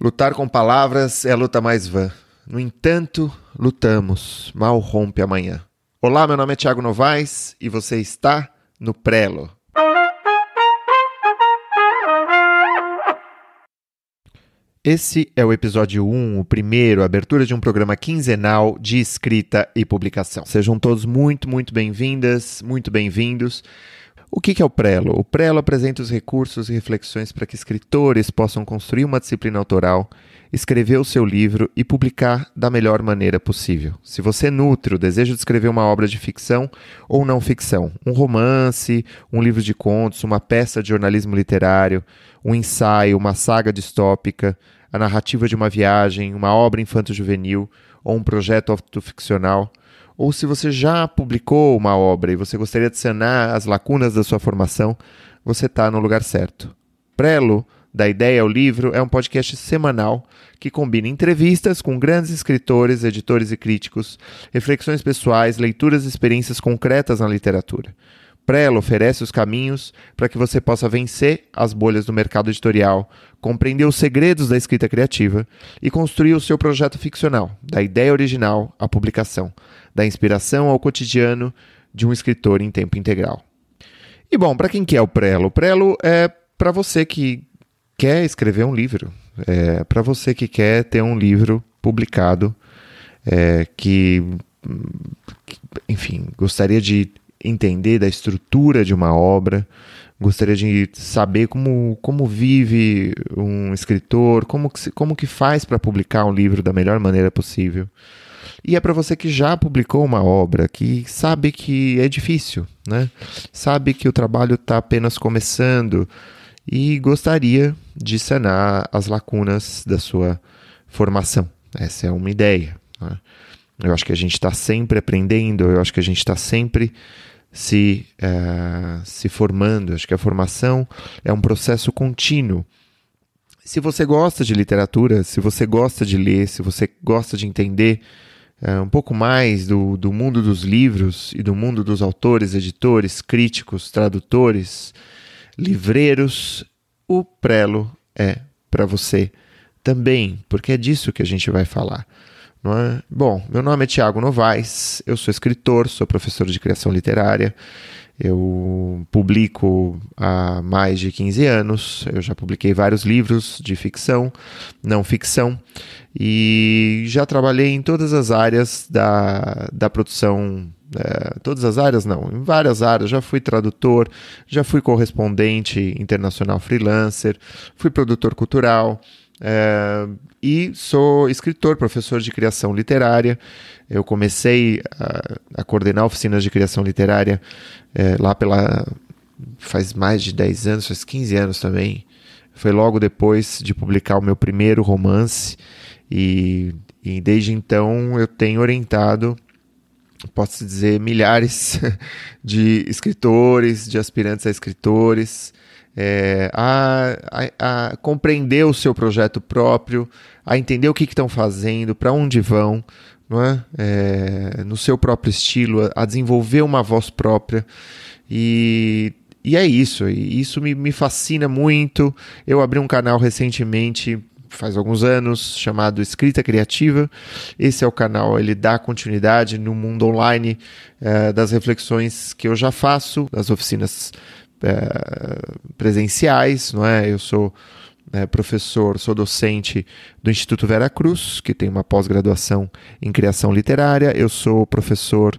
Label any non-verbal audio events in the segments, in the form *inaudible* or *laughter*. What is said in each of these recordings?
Lutar com palavras é a luta mais vã. No entanto, lutamos. Mal rompe amanhã. Olá, meu nome é Thiago Novaes e você está no Prelo. Esse é o episódio 1, o primeiro, abertura de um programa quinzenal de escrita e publicação. Sejam todos muito, muito bem-vindas, muito bem-vindos. O que é o Prelo? O Prelo apresenta os recursos e reflexões para que escritores possam construir uma disciplina autoral, escrever o seu livro e publicar da melhor maneira possível. Se você nutre o desejo de escrever uma obra de ficção ou não ficção, um romance, um livro de contos, uma peça de jornalismo literário, um ensaio, uma saga distópica, a narrativa de uma viagem, uma obra infanto-juvenil ou um projeto autoficcional, ou se você já publicou uma obra e você gostaria de sanar as lacunas da sua formação, você está no lugar certo. Prelo, da Ideia ao Livro, é um podcast semanal que combina entrevistas com grandes escritores, editores e críticos, reflexões pessoais, leituras e experiências concretas na literatura. Prelo oferece os caminhos para que você possa vencer as bolhas do mercado editorial, compreender os segredos da escrita criativa e construir o seu projeto ficcional, da ideia original à publicação, da inspiração ao cotidiano de um escritor em tempo integral. E bom, para quem que é o Prelo? O Prelo é para você que quer escrever um livro, é para você que quer ter um livro publicado, é, que, enfim, gostaria de entender da estrutura de uma obra, gostaria de saber como, como vive um escritor, como que, como que faz para publicar um livro da melhor maneira possível. E é para você que já publicou uma obra, que sabe que é difícil, né? sabe que o trabalho está apenas começando e gostaria de sanar as lacunas da sua formação. Essa é uma ideia. Né? Eu acho que a gente está sempre aprendendo, eu acho que a gente está sempre se, uh, se formando. Acho que a formação é um processo contínuo. Se você gosta de literatura, se você gosta de ler, se você gosta de entender uh, um pouco mais do, do mundo dos livros e do mundo dos autores, editores, críticos, tradutores, livreiros, o Prelo é para você também, porque é disso que a gente vai falar. Não é? Bom, meu nome é Tiago Novaes, eu sou escritor, sou professor de criação literária, eu publico há mais de 15 anos, eu já publiquei vários livros de ficção, não ficção, e já trabalhei em todas as áreas da, da produção é, todas as áreas não, em várias áreas. Já fui tradutor, já fui correspondente internacional freelancer, fui produtor cultural, é, e sou escritor, professor de criação literária. Eu comecei a, a coordenar oficinas de criação literária é, lá pela. faz mais de 10 anos, faz 15 anos também. Foi logo depois de publicar o meu primeiro romance, e, e desde então eu tenho orientado posso dizer, milhares *laughs* de escritores, de aspirantes a escritores, é, a, a, a, compreender o seu projeto próprio, a entender o que estão fazendo, para onde vão, não é? é? no seu próprio estilo, a, a, desenvolver uma voz própria. E, e é isso, e isso me, me fascina muito. Eu abri um canal recentemente faz alguns anos, chamado Escrita Criativa. Esse é o canal, ele dá continuidade no mundo online é, das reflexões que eu já faço, das oficinas é, presenciais, não é? Eu sou é, professor, sou docente do Instituto Vera Cruz, que tem uma pós-graduação em criação literária. Eu sou professor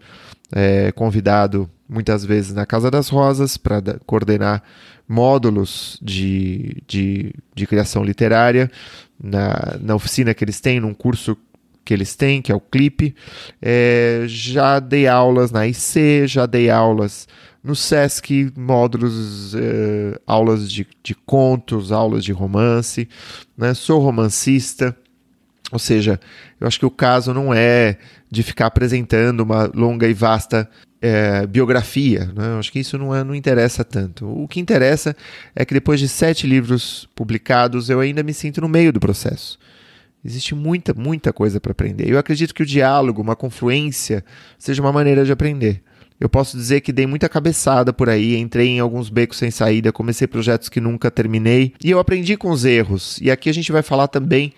é, convidado muitas vezes na Casa das Rosas para coordenar módulos de, de, de criação literária na, na oficina que eles têm, num curso que eles têm, que é o CLIP. É, já dei aulas na IC, já dei aulas no SESC, módulos, é, aulas de, de contos, aulas de romance. Né? Sou romancista, ou seja, eu acho que o caso não é de ficar apresentando uma longa e vasta é, biografia. Né? Acho que isso não, é, não interessa tanto. O que interessa é que depois de sete livros publicados, eu ainda me sinto no meio do processo. Existe muita, muita coisa para aprender. Eu acredito que o diálogo, uma confluência, seja uma maneira de aprender. Eu posso dizer que dei muita cabeçada por aí, entrei em alguns becos sem saída, comecei projetos que nunca terminei e eu aprendi com os erros. E aqui a gente vai falar também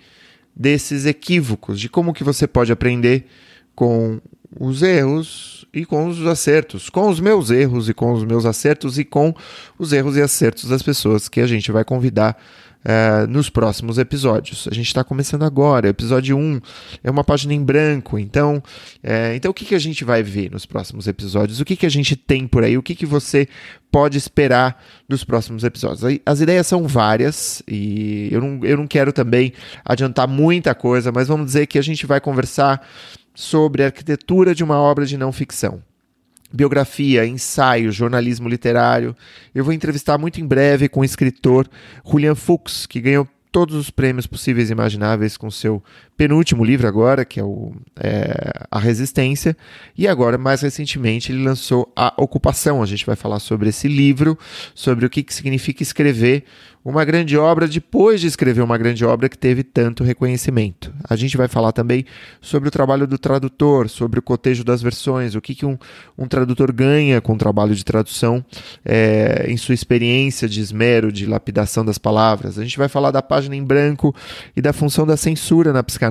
desses equívocos, de como que você pode aprender com os erros e com os acertos, com os meus erros e com os meus acertos e com os erros e acertos das pessoas que a gente vai convidar uh, nos próximos episódios. A gente está começando agora, episódio 1 é uma página em branco, então, uh, então o que, que a gente vai ver nos próximos episódios? O que, que a gente tem por aí? O que, que você pode esperar dos próximos episódios? As ideias são várias e eu não, eu não quero também adiantar muita coisa, mas vamos dizer que a gente vai conversar sobre a arquitetura de uma obra de não ficção biografia, ensaio, jornalismo literário. Eu vou entrevistar muito em breve com o escritor Julian Fuchs, que ganhou todos os prêmios possíveis e imagináveis com seu penúltimo livro agora, que é, o, é, A Resistência, e agora, mais recentemente, ele lançou A Ocupação. A gente vai falar sobre esse livro, sobre o que, que significa escrever uma grande obra depois de escrever uma grande obra que teve tanto reconhecimento. A gente vai falar também sobre o trabalho do tradutor, sobre o cotejo das versões, o que, que um, um tradutor ganha com o trabalho de tradução é, em sua experiência de esmero, de lapidação das palavras. A gente vai falar da página em branco e da função da censura na psicanálise.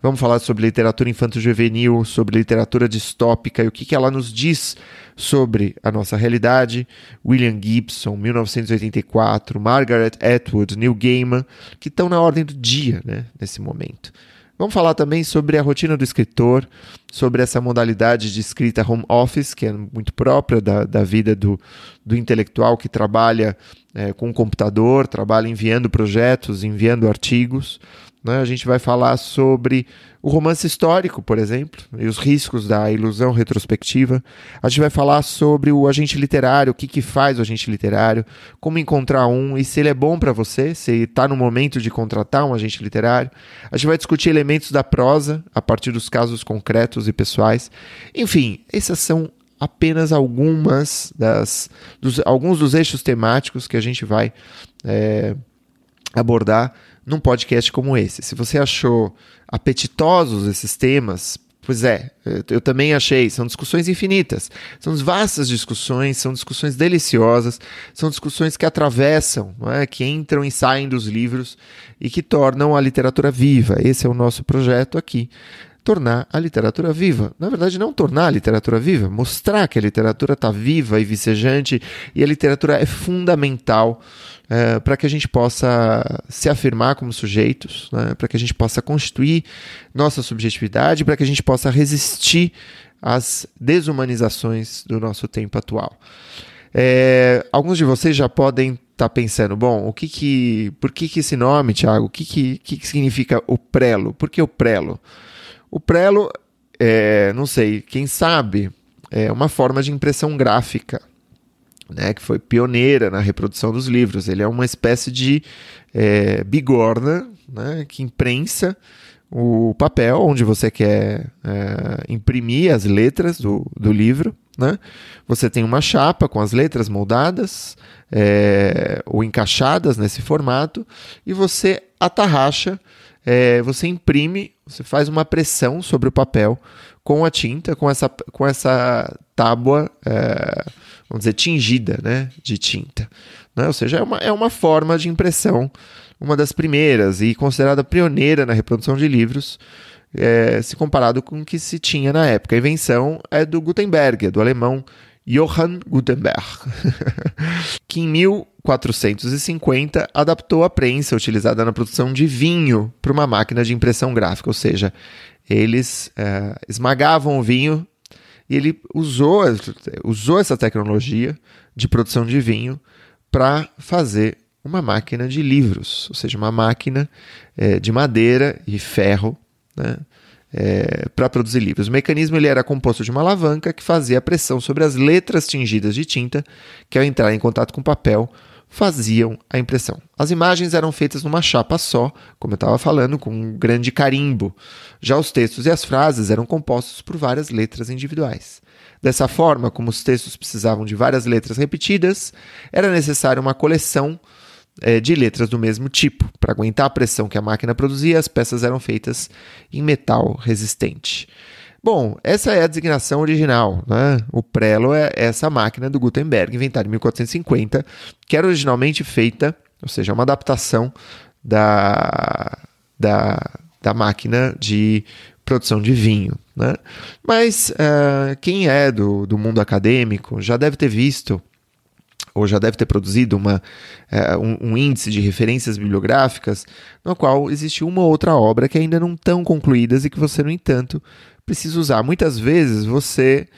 Vamos falar sobre literatura infanto-juvenil, sobre literatura distópica e o que, que ela nos diz sobre a nossa realidade. William Gibson, 1984, Margaret Atwood, Neil Gaiman, que estão na ordem do dia né, nesse momento. Vamos falar também sobre a rotina do escritor, sobre essa modalidade de escrita home office, que é muito própria da, da vida do, do intelectual que trabalha é, com o computador, trabalha enviando projetos, enviando artigos. Né? A gente vai falar sobre o romance histórico, por exemplo, e os riscos da ilusão retrospectiva. A gente vai falar sobre o agente literário, o que, que faz o agente literário, como encontrar um e se ele é bom para você, se está no momento de contratar um agente literário. A gente vai discutir elementos da prosa a partir dos casos concretos e pessoais. Enfim, essas são apenas algumas das dos, alguns dos eixos temáticos que a gente vai é, abordar num podcast como esse. Se você achou apetitosos esses temas, pois é, eu também achei. São discussões infinitas, são vastas discussões, são discussões deliciosas, são discussões que atravessam, é? que entram e saem dos livros e que tornam a literatura viva. Esse é o nosso projeto aqui tornar a literatura viva. Na verdade, não tornar a literatura viva, mostrar que a literatura está viva e vicejante e a literatura é fundamental é, para que a gente possa se afirmar como sujeitos, né, para que a gente possa constituir nossa subjetividade, para que a gente possa resistir às desumanizações do nosso tempo atual. É, alguns de vocês já podem estar tá pensando, bom, o que que, por que, que esse nome, Tiago? O que, que, que significa o prelo? Por que o prelo? O prelo, é, não sei, quem sabe, é uma forma de impressão gráfica, né, que foi pioneira na reprodução dos livros. Ele é uma espécie de é, bigorna né, que imprensa o papel onde você quer é, imprimir as letras do, do livro. Né? Você tem uma chapa com as letras moldadas é, ou encaixadas nesse formato e você atarracha é, você imprime, você faz uma pressão sobre o papel com a tinta, com essa, com essa tábua, é, vamos dizer, tingida né, de tinta. Né? Ou seja, é uma, é uma forma de impressão, uma das primeiras e considerada pioneira na reprodução de livros, é, se comparado com o que se tinha na época. A invenção é do Gutenberg, é do alemão Johann Gutenberg, *laughs* que em 1450 adaptou a prensa utilizada na produção de vinho para uma máquina de impressão gráfica, ou seja, eles é, esmagavam o vinho e ele usou, usou essa tecnologia de produção de vinho para fazer uma máquina de livros, ou seja, uma máquina é, de madeira e ferro, né? é, para produzir livros. O mecanismo ele era composto de uma alavanca que fazia pressão sobre as letras tingidas de tinta, que ao entrar em contato com o papel faziam a impressão. As imagens eram feitas numa chapa só, como eu estava falando, com um grande carimbo. Já os textos e as frases eram compostos por várias letras individuais. Dessa forma, como os textos precisavam de várias letras repetidas, era necessária uma coleção é, de letras do mesmo tipo. Para aguentar a pressão que a máquina produzia, as peças eram feitas em metal resistente. Bom, essa é a designação original. Né? O prelo é essa máquina do Gutenberg, inventada em 1450, que era originalmente feita, ou seja, uma adaptação da, da, da máquina de produção de vinho. Né? Mas uh, quem é do, do mundo acadêmico já deve ter visto ou já deve ter produzido uma, uh, um, um, índice de referências bibliográficas no qual existe uma ou outra obra que ainda não estão concluídas e que você, no entanto, precisa usar. Muitas vezes você,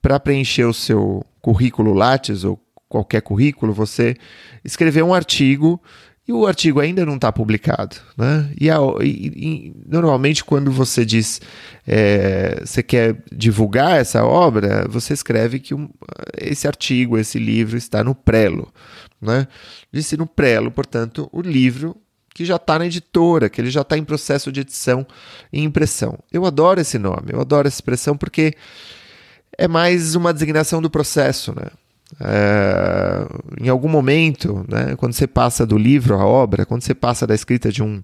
para preencher o seu currículo Lattes ou qualquer currículo, você escreveu um artigo e o artigo ainda não está publicado. Né? E, a, e, e, normalmente, quando você diz é, você quer divulgar essa obra, você escreve que um, esse artigo, esse livro está no prelo. Né? Disse no prelo, portanto, o livro que já está na editora, que ele já está em processo de edição e impressão. Eu adoro esse nome, eu adoro essa expressão porque é mais uma designação do processo, né? É, em algum momento, né, quando você passa do livro à obra, quando você passa da escrita de um,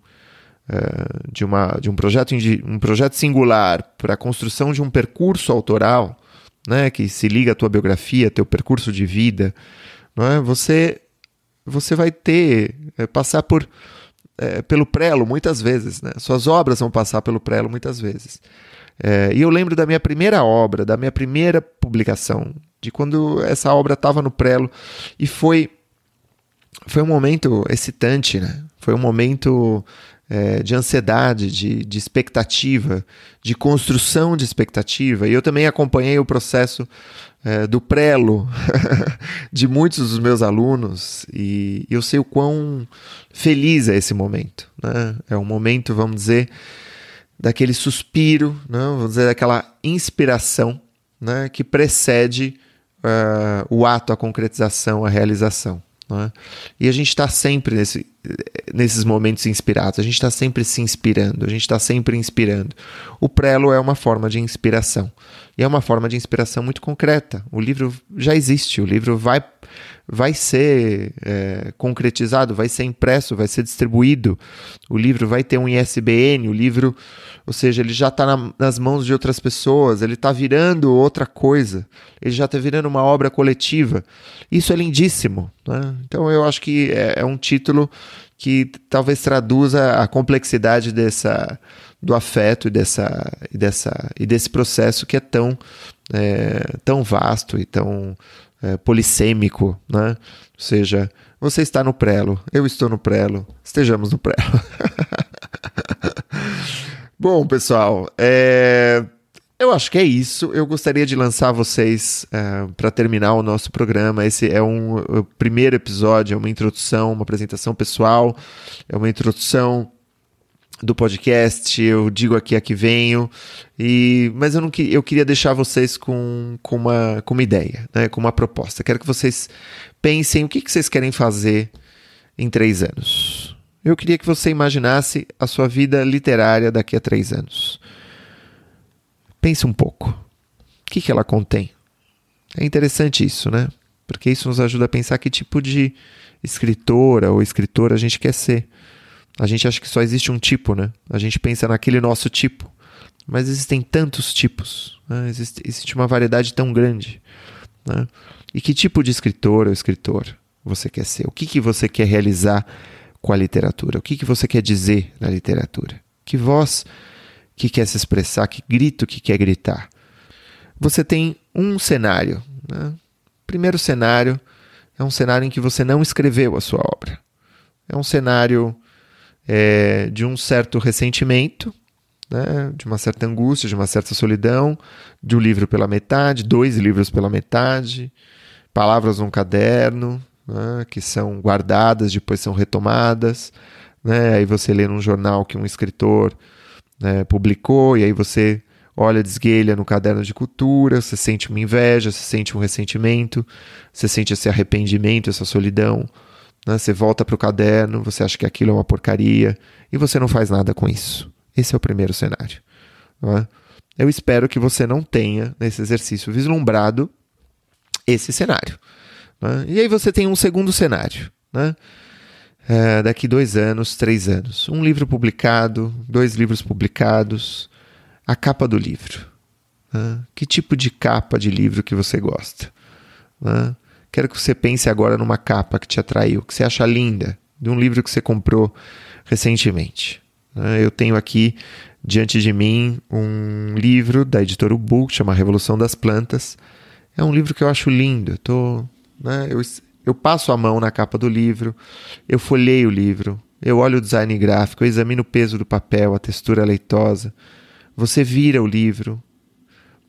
é, de uma, de um, projeto, um projeto singular para a construção de um percurso autoral, né, que se liga à tua biografia, teu percurso de vida, é? você, você vai ter, é, passar por é, pelo prelo muitas vezes, né? Suas obras vão passar pelo prelo muitas vezes. É, e eu lembro da minha primeira obra, da minha primeira publicação, de quando essa obra estava no prelo, e foi foi um momento excitante, né? Foi um momento é, de ansiedade, de, de expectativa, de construção de expectativa. E eu também acompanhei o processo é, do prelo *laughs* de muitos dos meus alunos e eu sei o quão feliz é esse momento. Né? É um momento, vamos dizer, daquele suspiro, né? vamos dizer, daquela inspiração né? que precede uh, o ato, a concretização, a realização. É? E a gente está sempre nesse, nesses momentos inspirados, a gente está sempre se inspirando, a gente está sempre inspirando. O prelo é uma forma de inspiração. E é uma forma de inspiração muito concreta. O livro já existe, o livro vai, vai ser é, concretizado, vai ser impresso, vai ser distribuído. O livro vai ter um ISBN, o livro, ou seja, ele já está na, nas mãos de outras pessoas, ele está virando outra coisa, ele já está virando uma obra coletiva. Isso é lindíssimo. Né? Então eu acho que é, é um título que talvez traduza a complexidade dessa do afeto e, dessa, e, dessa, e desse processo que é tão, é, tão vasto e tão é, polissêmico, né? Ou seja, você está no prelo, eu estou no prelo, estejamos no prelo. *laughs* Bom, pessoal, é, eu acho que é isso. Eu gostaria de lançar vocês é, para terminar o nosso programa. Esse é um o primeiro episódio, é uma introdução, uma apresentação pessoal, é uma introdução do podcast, eu digo aqui a que venho, e, mas eu, não, eu queria deixar vocês com, com, uma, com uma ideia, né, com uma proposta. Quero que vocês pensem o que, que vocês querem fazer em três anos. Eu queria que você imaginasse a sua vida literária daqui a três anos. Pense um pouco. O que, que ela contém? É interessante isso, né? Porque isso nos ajuda a pensar que tipo de escritora ou escritora a gente quer ser. A gente acha que só existe um tipo, né? A gente pensa naquele nosso tipo. Mas existem tantos tipos. Né? Existe, existe uma variedade tão grande. Né? E que tipo de escritor ou escritor você quer ser? O que, que você quer realizar com a literatura? O que, que você quer dizer na literatura? Que voz que quer se expressar? Que grito que quer gritar? Você tem um cenário. Né? Primeiro cenário é um cenário em que você não escreveu a sua obra. É um cenário é, de um certo ressentimento, né, de uma certa angústia, de uma certa solidão, de um livro pela metade, dois livros pela metade, palavras num caderno, né, que são guardadas, depois são retomadas. Né, aí você lê num jornal que um escritor né, publicou, e aí você olha, desguelha no caderno de cultura, você sente uma inveja, você sente um ressentimento, você sente esse arrependimento, essa solidão. Né? Você volta para o caderno, você acha que aquilo é uma porcaria e você não faz nada com isso. Esse é o primeiro cenário. É? Eu espero que você não tenha, nesse exercício, vislumbrado esse cenário. Né? E aí você tem um segundo cenário. Né? É, daqui dois anos, três anos. Um livro publicado, dois livros publicados, a capa do livro. Né? Que tipo de capa de livro que você gosta? Né? Quero que você pense agora numa capa que te atraiu, que você acha linda, de um livro que você comprou recentemente. Né? Eu tenho aqui diante de mim um livro da editora Ubu, que chama Revolução das Plantas. É um livro que eu acho lindo. tô, né? eu, eu passo a mão na capa do livro, eu folheio o livro, eu olho o design gráfico, eu examino o peso do papel, a textura leitosa. Você vira o livro,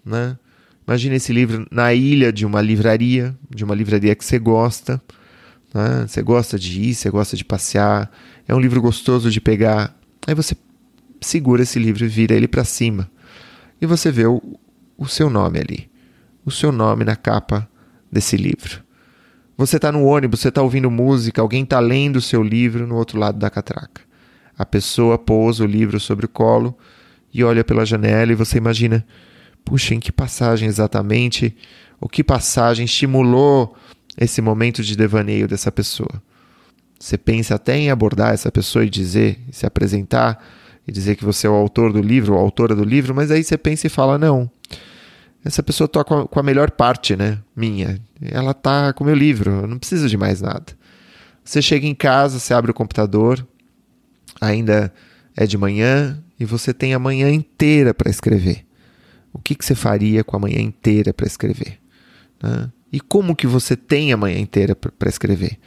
né? Imagina esse livro na ilha de uma livraria, de uma livraria que você gosta. Né? Você gosta de ir, você gosta de passear. É um livro gostoso de pegar. Aí você segura esse livro e vira ele para cima. E você vê o, o seu nome ali. O seu nome na capa desse livro. Você está no ônibus, você está ouvindo música, alguém está lendo o seu livro no outro lado da catraca. A pessoa pousa o livro sobre o colo e olha pela janela e você imagina puxa, em que passagem exatamente, o que passagem estimulou esse momento de devaneio dessa pessoa. Você pensa até em abordar essa pessoa e dizer, se apresentar e dizer que você é o autor do livro, ou autora do livro, mas aí você pensa e fala: não, essa pessoa toca com a melhor parte, né? Minha. Ela tá com o meu livro, eu não preciso de mais nada. Você chega em casa, você abre o computador, ainda é de manhã e você tem a manhã inteira para escrever o que, que você faria com a manhã inteira para escrever? Né? E como que você tem a manhã inteira para escrever?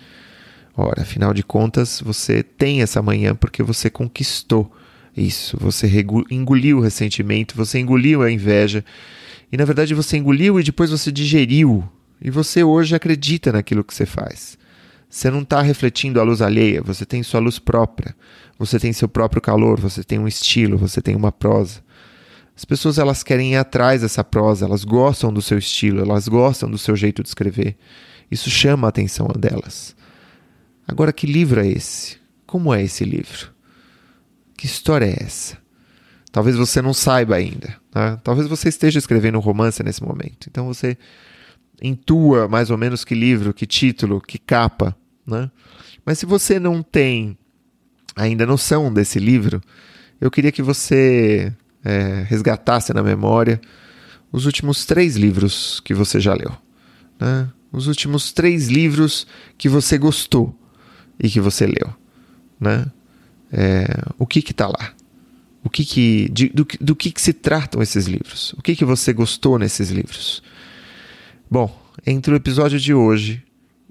Ora, afinal de contas, você tem essa manhã porque você conquistou isso. Você engoliu o ressentimento, você engoliu a inveja. E na verdade você engoliu e depois você digeriu. E você hoje acredita naquilo que você faz. Você não está refletindo a luz alheia, você tem sua luz própria. Você tem seu próprio calor, você tem um estilo, você tem uma prosa. As pessoas elas querem ir atrás dessa prosa, elas gostam do seu estilo, elas gostam do seu jeito de escrever. Isso chama a atenção delas. Agora, que livro é esse? Como é esse livro? Que história é essa? Talvez você não saiba ainda. Né? Talvez você esteja escrevendo um romance nesse momento. Então você intua mais ou menos que livro, que título, que capa. Né? Mas se você não tem ainda noção desse livro, eu queria que você é, resgatasse na memória os últimos três livros que você já leu. Né? Os últimos três livros que você gostou e que você leu. Né? É, o que está lá? O que que, de, do, do que, que se tratam esses livros? O que, que você gostou nesses livros? Bom, entre o episódio de hoje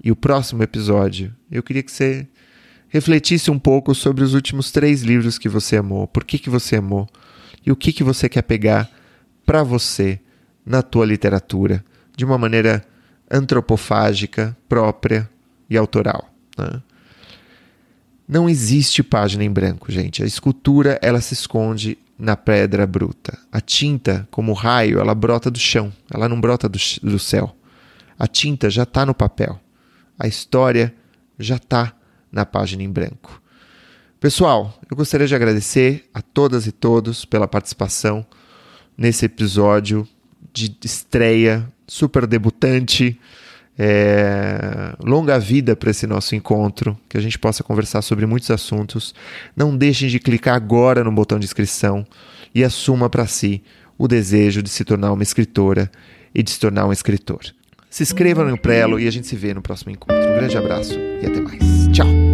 e o próximo episódio, eu queria que você refletisse um pouco sobre os últimos três livros que você amou. Por que, que você amou? e o que, que você quer pegar para você na tua literatura de uma maneira antropofágica, própria e autoral. Né? Não existe página em branco, gente. A escultura ela se esconde na pedra bruta. A tinta, como raio, ela brota do chão, ela não brota do, do céu. A tinta já está no papel. A história já está na página em branco. Pessoal, eu gostaria de agradecer a todas e todos pela participação nesse episódio de estreia, super debutante. É, longa vida para esse nosso encontro, que a gente possa conversar sobre muitos assuntos. Não deixem de clicar agora no botão de inscrição e assuma para si o desejo de se tornar uma escritora e de se tornar um escritor. Se inscreva no Prelo e a gente se vê no próximo encontro. Um grande abraço e até mais. Tchau!